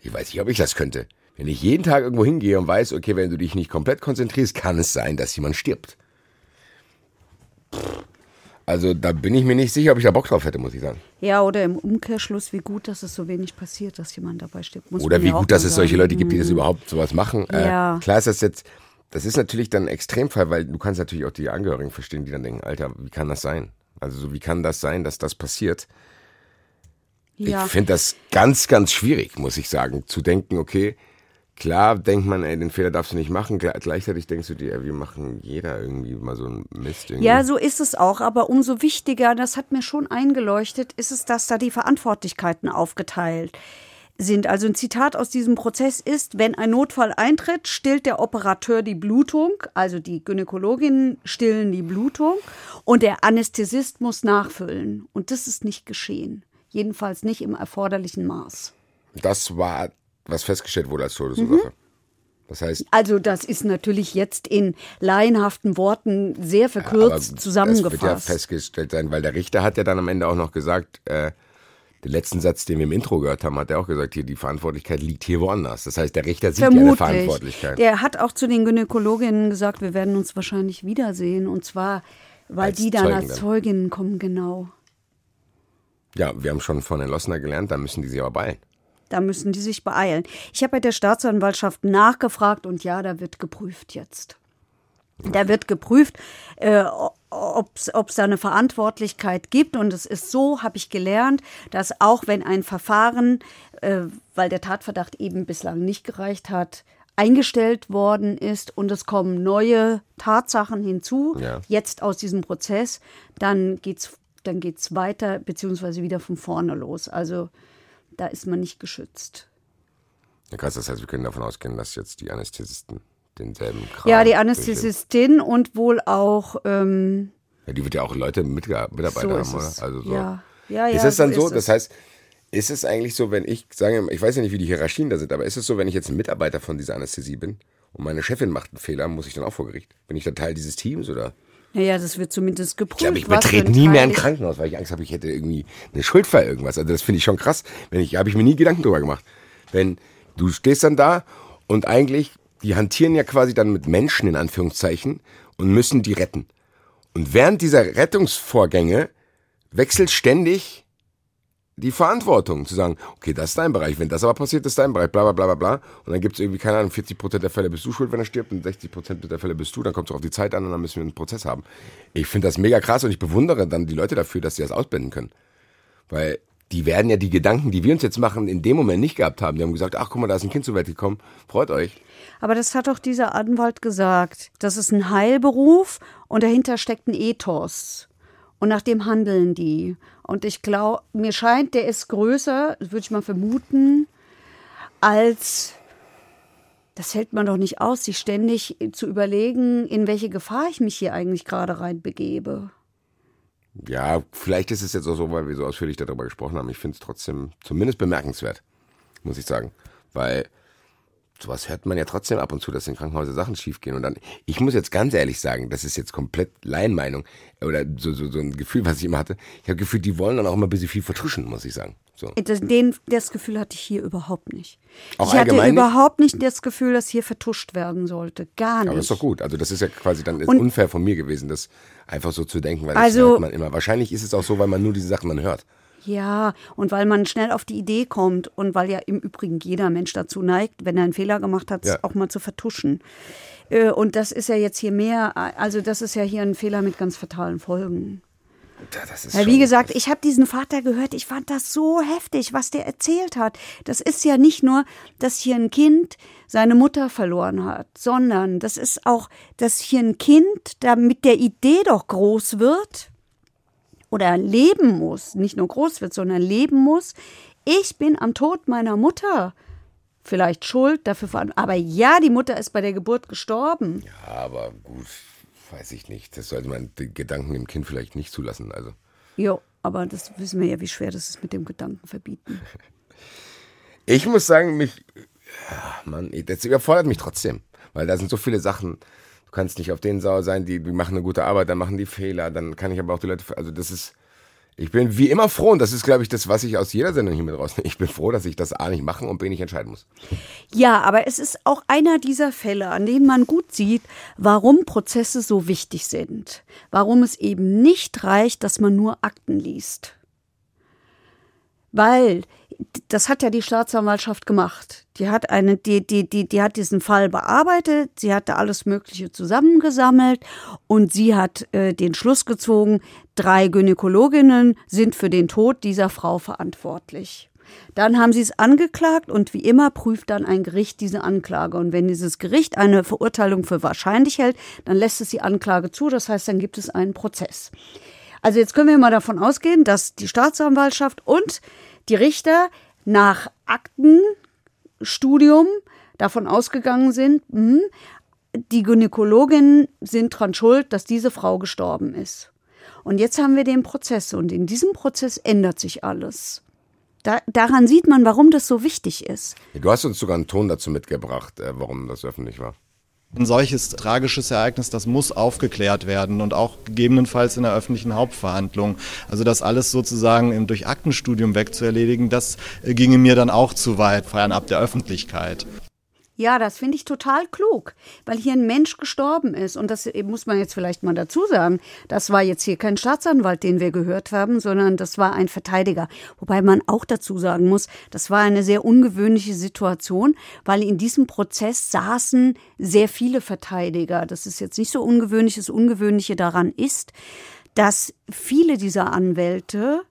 Ich weiß nicht, ob ich das könnte. Wenn ich jeden Tag irgendwo hingehe und weiß, okay, wenn du dich nicht komplett konzentrierst, kann es sein, dass jemand stirbt. Pff. Also da bin ich mir nicht sicher, ob ich da Bock drauf hätte, muss ich sagen. Ja, oder im Umkehrschluss, wie gut, dass es so wenig passiert, dass jemand dabei stirbt. Muss Oder wie gut, dass es solche. Leute gibt, die das überhaupt sowas machen. Ja. Äh, klar ist das jetzt, das ist natürlich dann ein Extremfall, weil du kannst natürlich auch die Angehörigen verstehen, die dann denken, Alter, wie kann das sein? Also so, wie kann das sein, dass das passiert? Ja. Ich finde das ganz, ganz schwierig, muss ich sagen, zu denken, okay, klar denkt man, ey, den Fehler darfst du nicht machen, gle- gleichzeitig denkst du dir, ey, wir machen jeder irgendwie mal so einen Mist. Irgendwie. Ja, so ist es auch. Aber umso wichtiger, das hat mir schon eingeleuchtet, ist es, dass da die Verantwortlichkeiten aufgeteilt sind. Also ein Zitat aus diesem Prozess ist, wenn ein Notfall eintritt, stillt der Operateur die Blutung, also die Gynäkologinnen stillen die Blutung und der Anästhesist muss nachfüllen. Und das ist nicht geschehen. Jedenfalls nicht im erforderlichen Maß. Das war, was festgestellt wurde als Todesursache. Das heißt, Also das ist natürlich jetzt in laienhaften Worten sehr verkürzt Das wird ja zusammengefasst. festgestellt sein, weil der Richter hat ja dann am Ende auch noch gesagt, äh, den letzten Satz, den wir im Intro gehört haben, hat er auch gesagt, hier die Verantwortlichkeit liegt hier woanders. Das heißt, der Richter sieht ja eine Verantwortlichkeit. Der hat auch zu den Gynäkologinnen gesagt, wir werden uns wahrscheinlich wiedersehen. Und zwar, weil Als die dann Zeugen als. Zeuginnen kommen, genau. Ja, wir haben schon von Herrn Lossner gelernt, da müssen die sich aber beeilen. Da müssen die sich beeilen. Ich habe bei der Staatsanwaltschaft nachgefragt und ja, da wird geprüft jetzt. Da wird geprüft, äh, ob es da eine Verantwortlichkeit gibt. Und es ist so, habe ich gelernt, dass auch wenn ein Verfahren, äh, weil der Tatverdacht eben bislang nicht gereicht hat, eingestellt worden ist und es kommen neue Tatsachen hinzu, Ja. jetzt aus diesem Prozess, dann geht's dann geht's weiter, beziehungsweise wieder von vorne los. Also da ist man nicht geschützt. Ja, krass, das heißt, wir können davon ausgehen, dass jetzt die Anästhesisten denselben Kram Ja, die. Anästhesistin und wohl auch ähm, Ja, die wird ja auch Leute mitge- Mitarbeiter so haben, oder? Also so. Ja, ja, ja. ist es dann so, ist das heißt, ist es eigentlich so, wenn ich sage, ich weiß ja nicht, wie die Hierarchien da sind, aber ist es so, wenn ich jetzt ein Mitarbeiter von dieser Anästhesie bin und meine Chefin macht einen Fehler, muss ich dann auch vor Gericht? Bin ich dann Teil dieses Teams oder? Naja, das wird zumindest geprüft. Ich glaube, ich betrete nie mehr ein Krankenhaus, weil ich Angst habe, ich hätte irgendwie eine Schuld für irgendwas. Also das finde ich schon krass. Wenn ich, habe ich mir nie Gedanken drüber gemacht. Wenn du stehst dann da und eigentlich, die hantieren ja quasi dann mit Menschen in Anführungszeichen und müssen die retten. Und während dieser Rettungsvorgänge wechselt ständig die Verantwortung zu sagen, okay, das ist dein Bereich, wenn das aber passiert, ist dein Bereich, bla bla bla bla bla. Und dann gibt es irgendwie, keine Ahnung, 40% der Fälle bist du schuld, wenn er stirbt und 60% der Fälle bist du, dann kommt es auf die Zeit an und dann müssen wir einen Prozess haben. Ich finde das mega krass und ich bewundere dann die Leute dafür, dass sie das ausblenden können. Weil die werden ja die Gedanken, die wir uns jetzt machen, in dem Moment nicht gehabt haben. Die haben gesagt, ach guck mal, da ist ein Kind zur Welt gekommen, freut euch. Aber das hat doch dieser Anwalt gesagt. Das ist ein Heilberuf und dahinter steckt ein Ethos. Und nach dem handeln die. Und ich glaube, mir scheint, der ist größer, würde ich mal vermuten, als. Das hält man doch nicht aus, sich ständig zu überlegen, in welche Gefahr ich mich hier eigentlich gerade reinbegebe. Ja, vielleicht ist es jetzt auch so, weil wir so ausführlich darüber gesprochen haben. Ich finde es trotzdem zumindest bemerkenswert, muss ich sagen. Weil sowas hört man ja trotzdem ab und zu, dass in Krankenhäusern Sachen schiefgehen. Und dann, ich muss jetzt ganz ehrlich sagen, das ist jetzt komplett Laienmeinung oder so, so, so ein Gefühl, was ich immer hatte. Ich habe Gefühl, die wollen dann auch immer ein bisschen viel vertuschen, muss ich sagen. So. Das, den, das Gefühl hatte ich hier überhaupt nicht. Auch ich hatte nicht? überhaupt nicht das Gefühl, dass hier vertuscht werden sollte. Gar nicht. Aber das ist doch gut. Also das ist ja quasi dann Und- unfair von mir gewesen, das einfach so zu denken, weil Also- das hört man immer. Wahrscheinlich ist es auch so, weil man nur diese Sachen dann hört. Ja, und weil man schnell auf die Idee kommt und weil ja im Übrigen jeder Mensch dazu neigt, wenn er einen Fehler gemacht hat, Ja. auch mal zu vertuschen. Äh, Und das ist ja jetzt hier mehr, also das ist ja hier ein Fehler mit ganz fatalen Folgen. Ja, wie gesagt, ich habe diesen Vater gehört, ich fand das so heftig, was der erzählt hat. Das ist ja nicht nur, dass hier ein Kind seine Mutter verloren hat, sondern das ist auch, dass hier ein Kind da mit der Idee doch groß wird oder leben muss, nicht nur groß wird, sondern leben muss. Ich bin am Tod meiner Mutter vielleicht schuld, dafür verantwortlich. Aber ja, die Mutter ist bei der Geburt gestorben. Ja, aber gut, weiß ich nicht. Das sollte man den Gedanken dem Kind vielleicht nicht zulassen. Also Jo, aber das wissen wir ja, wie schwer das ist mit dem Gedanken verbieten. [LAUGHS] ich muss sagen, mich, ja, Mann, das überfordert mich trotzdem, weil da sind so viele Sachen. Du kannst nicht auf denen sauer sein, die, die machen eine gute Arbeit, dann machen die Fehler, dann kann ich aber auch die Leute, also das ist, ich bin wie immer froh und das ist, glaube ich, das, was ich aus jeder Sendung hier mit rausnehme. Ich bin froh, dass ich das A nicht machen und B nicht entscheiden muss. Ja, aber es ist auch einer dieser Fälle, an denen man gut sieht, warum Prozesse so wichtig sind. Warum es eben nicht reicht, dass man nur Akten liest. Weil, das hat ja die Staatsanwaltschaft gemacht. Die hat eine, die, die, die, die hat diesen Fall bearbeitet, sie hat da alles Mögliche zusammengesammelt und sie hat äh, den Schluss gezogen, drei Gynäkologinnen sind für den Tod dieser Frau verantwortlich. Dann haben sie es angeklagt und wie immer prüft dann ein Gericht diese Anklage. Und wenn dieses Gericht eine Verurteilung für wahrscheinlich hält, dann lässt es die Anklage zu. Das heißt, dann gibt es einen Prozess. Also jetzt können wir mal davon ausgehen, dass die Staatsanwaltschaft und die Richter nach Aktenstudium davon ausgegangen sind, hm, die Gynäkologinnen sind dran schuld, dass diese Frau gestorben ist. Und jetzt haben wir den Prozess und in diesem Prozess ändert sich alles. Da, daran sieht man, warum das so wichtig ist. Du hast uns sogar einen Ton dazu mitgebracht, äh, warum das öffentlich war. Ein solches tragisches Ereignis, das muss aufgeklärt werden und auch gegebenenfalls in der öffentlichen Hauptverhandlung. Also das alles sozusagen durch Aktenstudium wegzuerledigen, das äh, ginge mir dann auch zu weit, fernab der Öffentlichkeit. Ja, das finde ich total klug, weil hier ein Mensch gestorben ist. Und das muss man jetzt vielleicht mal dazu sagen. Das war jetzt hier kein Staatsanwalt, den wir gehört haben, sondern das war ein Verteidiger. Wobei man auch dazu sagen muss, das war eine sehr ungewöhnliche Situation, weil in diesem Prozess saßen sehr viele Verteidiger. Das ist jetzt nicht so ungewöhnlich. Das Ungewöhnliche daran ist, dass viele dieser Anwälte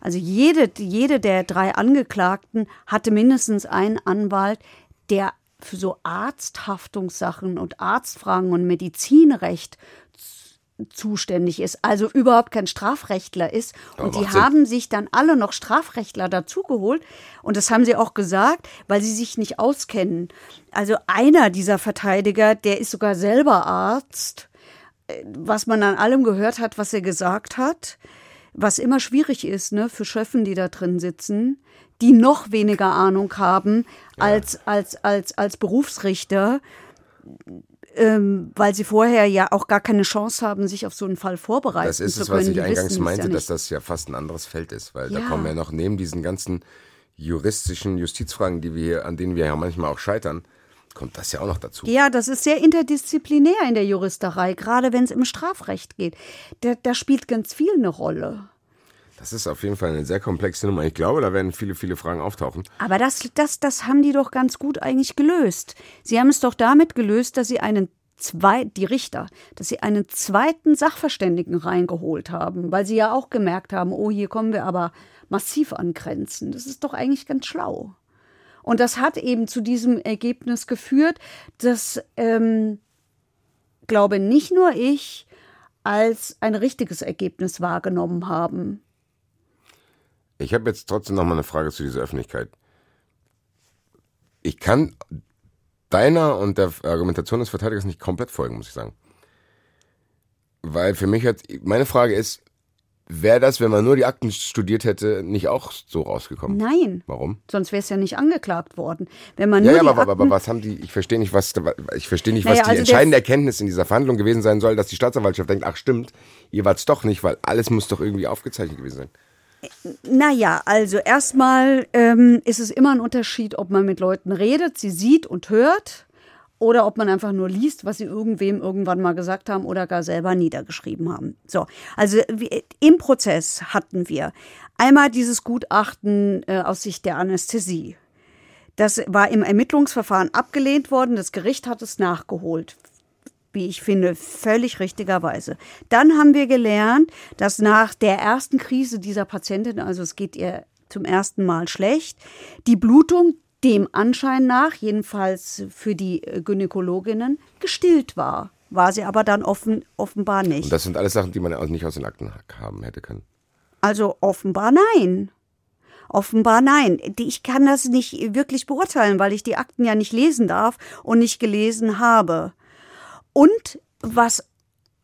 also jede, jede der drei Angeklagten hatte mindestens einen Anwalt, der für so Arzthaftungssachen und Arztfragen und Medizinrecht zuständig ist, also überhaupt kein Strafrechtler ist. Und die haben sich dann alle noch Strafrechtler dazugeholt. Und das haben sie auch gesagt, weil sie sich nicht auskennen. Also einer dieser Verteidiger, der ist sogar selber Arzt, äh, was man an allem gehört hat, was er gesagt hat was immer schwierig ist, ne, für Schöffen, die da drin sitzen, die noch weniger Ahnung haben ja. als, als, als, als Berufsrichter, ähm, weil sie vorher ja auch gar keine Chance haben, sich auf so einen Fall vorbereiten zu können. Das ist es, was ich eingangs meinte, ja dass das ja fast ein anderes Feld ist, weil ja. da kommen ja noch neben diesen ganzen juristischen Justizfragen, die wir hier, an denen wir ja manchmal auch scheitern, kommt das ja auch noch dazu. Ja, das ist sehr interdisziplinär in der Juristerei, gerade wenn es im Strafrecht geht. Da, da spielt ganz viel eine Rolle. Das ist auf jeden Fall eine sehr komplexe Nummer. Ich glaube, da werden viele, viele Fragen auftauchen. Aber das, das, das haben die doch ganz gut eigentlich gelöst. Sie haben es doch damit gelöst, dass sie einen zwei, die Richter, dass sie einen zweiten Sachverständigen reingeholt haben, weil sie ja auch gemerkt haben, oh, hier kommen wir aber massiv an Grenzen. Das ist doch eigentlich ganz schlau. Und das hat eben zu diesem Ergebnis geführt, dass, ähm, glaube nicht nur ich, als ein richtiges Ergebnis wahrgenommen haben. Ich habe jetzt trotzdem noch mal eine Frage zu dieser Öffentlichkeit. Ich kann deiner und der Argumentation des Verteidigers nicht komplett folgen, muss ich sagen. Weil für mich hat, meine Frage ist, wäre das, wenn man nur die Akten studiert hätte, nicht auch so rausgekommen? Nein. Warum? Sonst wäre es ja nicht angeklagt worden. Wenn man ja, nur ja, die aber, aber, aber was haben die, ich verstehe nicht, was, ich verstehe nicht, was Naja, die also entscheidende Erkenntnis in dieser Verhandlung gewesen sein soll, dass die Staatsanwaltschaft denkt, ach stimmt, ihr wart's doch nicht, weil alles muss doch irgendwie aufgezeichnet gewesen sein. Naja, also erstmal ähm, ist es immer ein Unterschied, ob man mit Leuten redet, sie sieht und hört, oder ob man einfach nur liest, was sie irgendwem irgendwann mal gesagt haben oder gar selber niedergeschrieben haben. So, also im Prozess hatten wir einmal dieses Gutachten äh, aus Sicht der Anästhesie. Das war im Ermittlungsverfahren abgelehnt worden. Das Gericht hat es nachgeholt. Wie ich finde, völlig richtigerweise. Dann haben wir gelernt, dass nach der ersten Krise dieser Patientin, also es geht ihr zum ersten Mal schlecht, die Blutung dem Anschein nach, jedenfalls für die äh, Gynäkologinnen, gestillt war. War sie aber dann offen, offenbar nicht. Und das sind alles Sachen, die man nicht aus den Akten haben hätte können. Also offenbar nein. Offenbar nein. Ich kann das nicht wirklich beurteilen, weil ich die Akten ja nicht lesen darf und nicht gelesen habe. Und was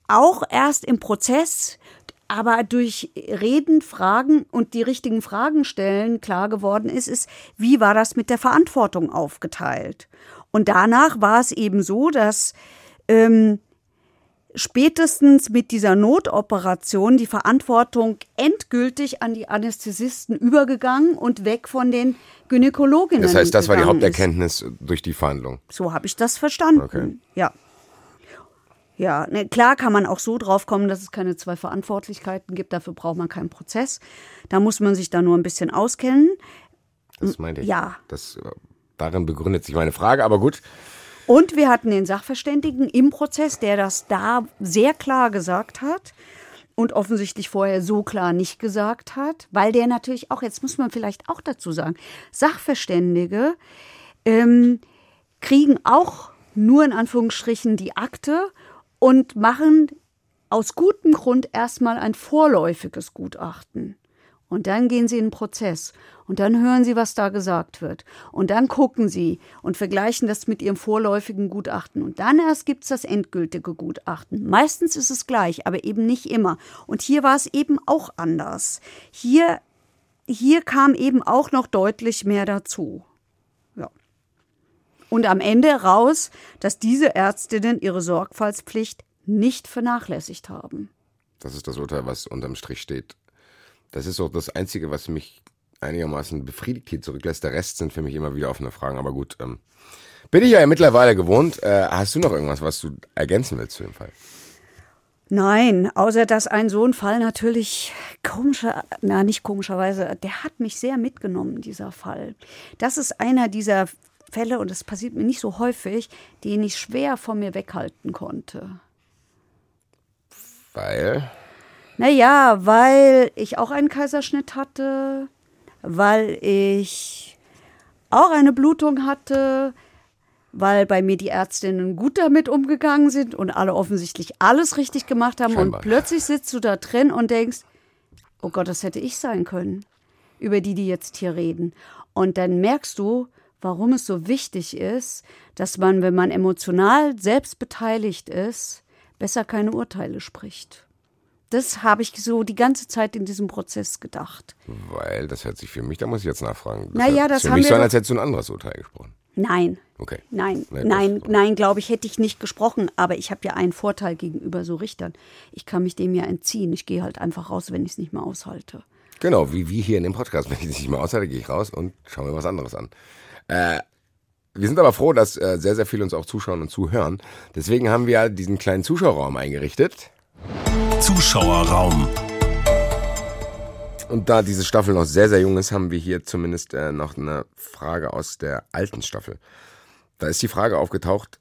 auch erst im Prozess, aber durch Reden, Fragen und die richtigen Fragen stellen klar geworden ist, ist, wie war das mit der Verantwortung aufgeteilt? Und danach war es eben so, dass ähm, spätestens mit dieser Notoperation die Verantwortung endgültig an die Anästhesisten übergegangen und weg von den Gynäkologinnen. Das heißt, das war die gegangen ist. Haupterkenntnis durch die Verhandlung. So habe ich das verstanden. Okay. Ja. Ja, ne, klar kann man auch so drauf kommen, dass es keine zwei Verantwortlichkeiten gibt. Dafür braucht man keinen Prozess. Da muss man sich da nur ein bisschen auskennen. Das meinte ich. Ja. Das, äh, darin begründet sich meine Frage, aber gut. Und wir hatten den Sachverständigen im Prozess, der das da sehr klar gesagt hat und offensichtlich vorher so klar nicht gesagt hat, weil der natürlich auch, jetzt muss man vielleicht auch dazu sagen, Sachverständige ähm, kriegen auch nur in Anführungsstrichen die Akte und machen aus gutem Grund erstmal ein vorläufiges Gutachten. Und dann gehen sie in den Prozess. Und dann hören sie, was da gesagt wird. Und dann gucken sie und vergleichen das mit ihrem vorläufigen Gutachten. Und dann erst gibt es das endgültige Gutachten. Meistens ist es gleich, aber eben nicht immer. Und hier war es eben auch anders. Hier, hier kam eben auch noch deutlich mehr dazu. Und am Ende raus, dass diese Ärztinnen ihre Sorgfaltspflicht nicht vernachlässigt haben. Das ist das Urteil, was unterm Strich steht. Das ist auch das Einzige, was mich einigermaßen befriedigt hier zurücklässt. Der Rest sind für mich immer wieder offene Fragen. Aber gut, ähm, bin ich ja mittlerweile gewohnt. Äh, hast du noch irgendwas, was du ergänzen willst zu dem Fall? Nein, außer dass ein so ein Fall natürlich komischer, na nicht komischerweise, der hat mich sehr mitgenommen, dieser Fall. Das ist einer dieser Fälle, und das passiert mir nicht so häufig, den ich schwer von mir weghalten konnte. Weil? Naja, weil ich auch einen Kaiserschnitt hatte, weil ich auch eine Blutung hatte, weil bei mir die Ärztinnen gut damit umgegangen sind und alle offensichtlich alles richtig gemacht haben. Scheinbar. Und plötzlich sitzt du da drin und denkst, oh Gott, das hätte ich sein können, über die, die jetzt hier reden. Und dann merkst du, warum es so wichtig ist, dass man, wenn man emotional selbst beteiligt ist, besser keine Urteile spricht. Das habe ich so die ganze Zeit in diesem Prozess gedacht. Weil, das hört sich für mich, da muss ich jetzt nachfragen. Das Naja, hört das für haben mich wir so an, als hättest du ein anderes Urteil gesprochen. Nein, Okay. Nein, nein, nein, glaube ich, hätte ich nicht gesprochen. Aber ich habe ja einen Vorteil gegenüber so Richtern. Ich kann mich dem ja entziehen. Ich gehe halt einfach raus, wenn ich es nicht mehr aushalte. Genau, wie, wie hier in dem Podcast. [LAUGHS] Wenn ich das nicht mehr aushalte, gehe ich raus und schaue mir was anderes an. Äh, wir sind aber froh, dass äh, sehr, sehr viele uns auch zuschauen und zuhören. Deswegen haben wir diesen kleinen Zuschauerraum eingerichtet. Zuschauerraum. Und da diese Staffel noch sehr, sehr jung ist, haben wir hier zumindest äh, noch eine Frage aus der alten Staffel. Da ist die Frage aufgetaucht,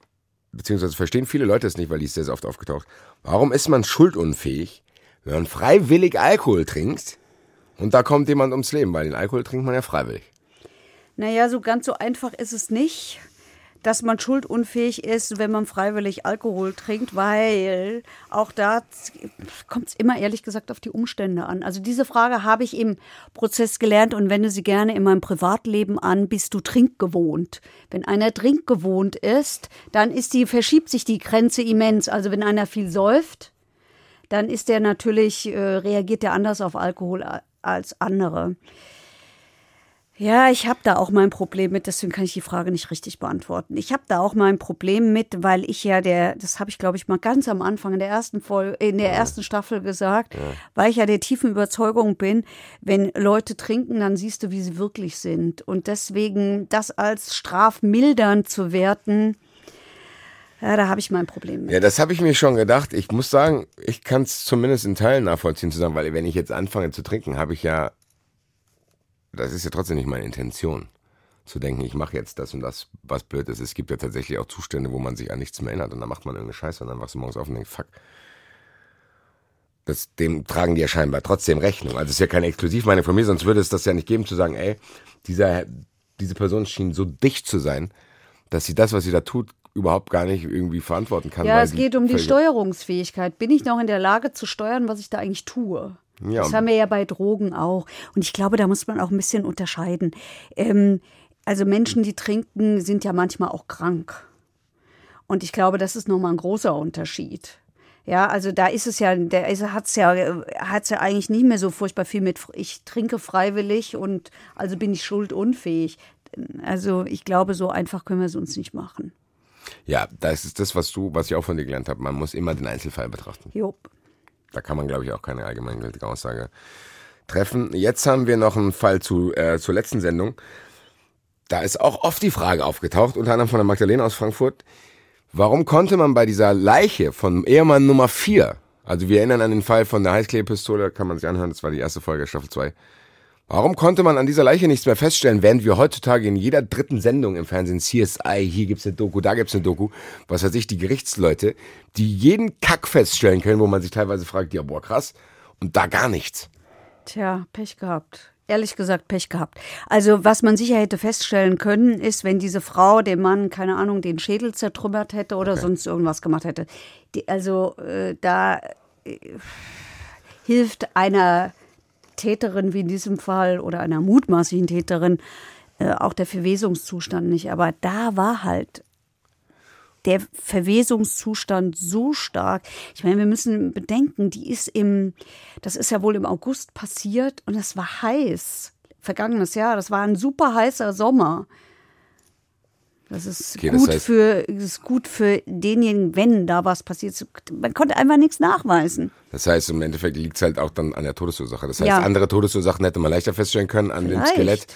beziehungsweise verstehen viele Leute es nicht, weil die ist sehr, sehr oft aufgetaucht. Warum ist man schuldunfähig, wenn man freiwillig Alkohol trinkt und da kommt jemand ums Leben? Weil den Alkohol trinkt man ja freiwillig. Naja, so ganz so einfach ist es nicht, dass man schuldunfähig ist, wenn man freiwillig Alkohol trinkt, weil auch da kommt es immer ehrlich gesagt auf die Umstände an. Also diese Frage habe ich im Prozess gelernt und wende sie gerne in meinem Privatleben an, bist du trinkgewohnt? Wenn einer trinkgewohnt ist, dann ist die, verschiebt sich die Grenze immens. Also wenn einer viel säuft, dann ist der natürlich, äh, reagiert der anders auf Alkohol a- als andere. Ja, ich habe da auch mein Problem mit, deswegen kann ich die Frage nicht richtig beantworten. Ich habe da auch mein Problem mit, weil ich ja der, das habe ich glaube ich mal ganz am Anfang in der ersten Folge, in der ersten Staffel gesagt, weil ich ja der tiefen Überzeugung bin, wenn Leute trinken, dann siehst du, wie sie wirklich sind. Und deswegen das als strafmildernd zu werten, ja, da habe ich mein Problem mit. Ja, das habe ich mir schon gedacht. Ich muss sagen, ich kann es zumindest in Teilen nachvollziehen zusammen, weil wenn ich jetzt anfange zu trinken, habe ich ja, das ist ja trotzdem nicht meine Intention, zu denken, ich mache jetzt das und das, was blöd ist. Es gibt ja tatsächlich auch Zustände, wo man sich an nichts mehr erinnert und dann macht man irgendeine Scheiße und dann wachst du morgens auf und denkst, fuck. Das, dem tragen die ja scheinbar trotzdem Rechnung. Also es ist ja keine Exklusivmeinung von mir, sonst würde es das ja nicht geben, zu sagen, ey, dieser, diese Person schien so dicht zu sein, dass sie das, was sie da tut, überhaupt gar nicht irgendwie verantworten kann. Ja, es geht um die Steuerungsfähigkeit. Bin ich noch in der Lage zu steuern, was ich da eigentlich tue? Ja. Das haben wir ja bei Drogen auch. Und ich glaube, da muss man auch ein bisschen unterscheiden. Ähm, also Menschen, die trinken, sind ja manchmal auch krank. Und ich glaube, das ist nochmal ein großer Unterschied. Ja, also da ist es ja, der hat es ja, hat's ja eigentlich nicht mehr so furchtbar viel mit, ich trinke freiwillig und also bin ich schuldunfähig. Also ich glaube, so einfach können wir es uns nicht machen. Ja, das ist das, was du, was ich auch von dir gelernt habe. Man muss immer den Einzelfall betrachten. Job. Da kann man, glaube ich, auch keine allgemeingültige Aussage treffen. Jetzt haben wir noch einen Fall zu, äh, zur letzten Sendung. Da ist auch oft die Frage aufgetaucht, unter anderem von der Magdalena aus Frankfurt. Warum konnte man bei dieser Leiche von Ehemann Nummer 4, also wir erinnern an den Fall von der Heißklebepistole, kann man sich anhören, das war die erste Folge Staffel 2. Warum konnte man an dieser Leiche nichts mehr feststellen, während wir heutzutage in jeder dritten Sendung im Fernsehen CSI, hier gibt's eine Doku, da gibt's eine Doku, was weiß ich, die Gerichtsleute, die jeden Kack feststellen können, wo man sich teilweise fragt, ja boah krass, und da gar nichts. Tja, Pech gehabt. Ehrlich gesagt, Pech gehabt. Also, was man sicher hätte feststellen können, ist, wenn diese Frau dem Mann, keine Ahnung, den Schädel zertrümmert hätte oder sonst irgendwas gemacht hätte. Die, also, äh, da äh, hilft einer Täterin wie in diesem Fall oder einer mutmaßlichen Täterin äh, auch der Verwesungszustand nicht. Aber da war halt der Verwesungszustand so stark. Ich meine, wir müssen bedenken, die ist im, das ist ja wohl im August passiert und es war heiß. Vergangenes Jahr, das war ein super heißer Sommer. Das ist, Okay, das gut, heißt- für, das ist gut für denjenigen, wenn da was passiert. Man konnte einfach nichts nachweisen. Das heißt, im Endeffekt liegt es halt auch dann an der Todesursache. Das heißt, Ja. andere Todesursachen hätte man leichter feststellen können an dem Vielleicht. Skelett.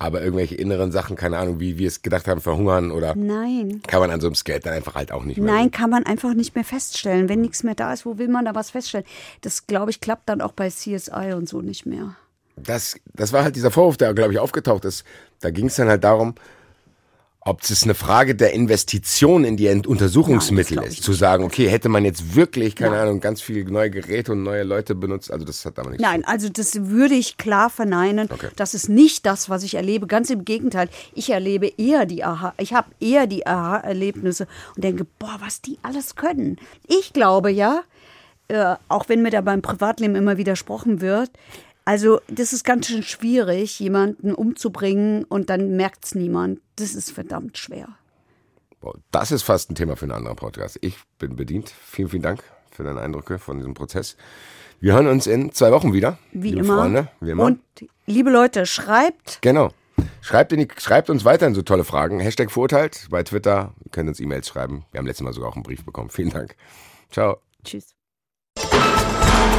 Aber irgendwelche inneren Sachen, keine Ahnung, wie wir es gedacht haben, verhungern oder Nein. kann man an so einem Skelett dann einfach halt auch nicht mehr. Nein, kann man einfach nicht mehr feststellen. Wenn nichts mehr da ist, wo will man da was feststellen? Das, glaube ich, klappt dann auch bei CSI und so nicht mehr. Das, das war halt dieser Vorwurf, der, glaube ich, aufgetaucht ist. Da ging es dann halt darum, ob es eine Frage der Investition in die Ent- Untersuchungsmittel Nein, ist. Zu sagen, okay, hätte man jetzt wirklich, keine Nein. Ahnung, ganz viele neue Geräte und neue Leute benutzt. Also das hat aber nichts. Nein, also das würde ich klar verneinen. Okay. Das ist nicht das, was ich erlebe. Ganz im Gegenteil. Ich erlebe eher die Aha. Ich habe eher die Aha-Erlebnisse und denke, boah, was die alles können. Ich glaube ja, äh, auch wenn mir da beim Privatleben immer widersprochen wird, also das ist ganz schön schwierig, jemanden umzubringen und dann merkt es niemand. Das ist verdammt schwer. Das ist fast ein Thema für einen anderen Podcast. Ich bin bedient. Vielen, vielen Dank für deine Eindrücke von diesem Prozess. Wir hören uns in zwei Wochen wieder. Wie liebe immer. Freunde, wie immer. Und liebe Leute, schreibt Genau. Schreibt, die, schreibt uns weiterhin so tolle Fragen. Hashtag verurteilt bei Twitter. Ihr könnt uns E-Mails schreiben. Wir haben letztes Mal sogar auch einen Brief bekommen. Vielen Dank. Ciao. Tschüss.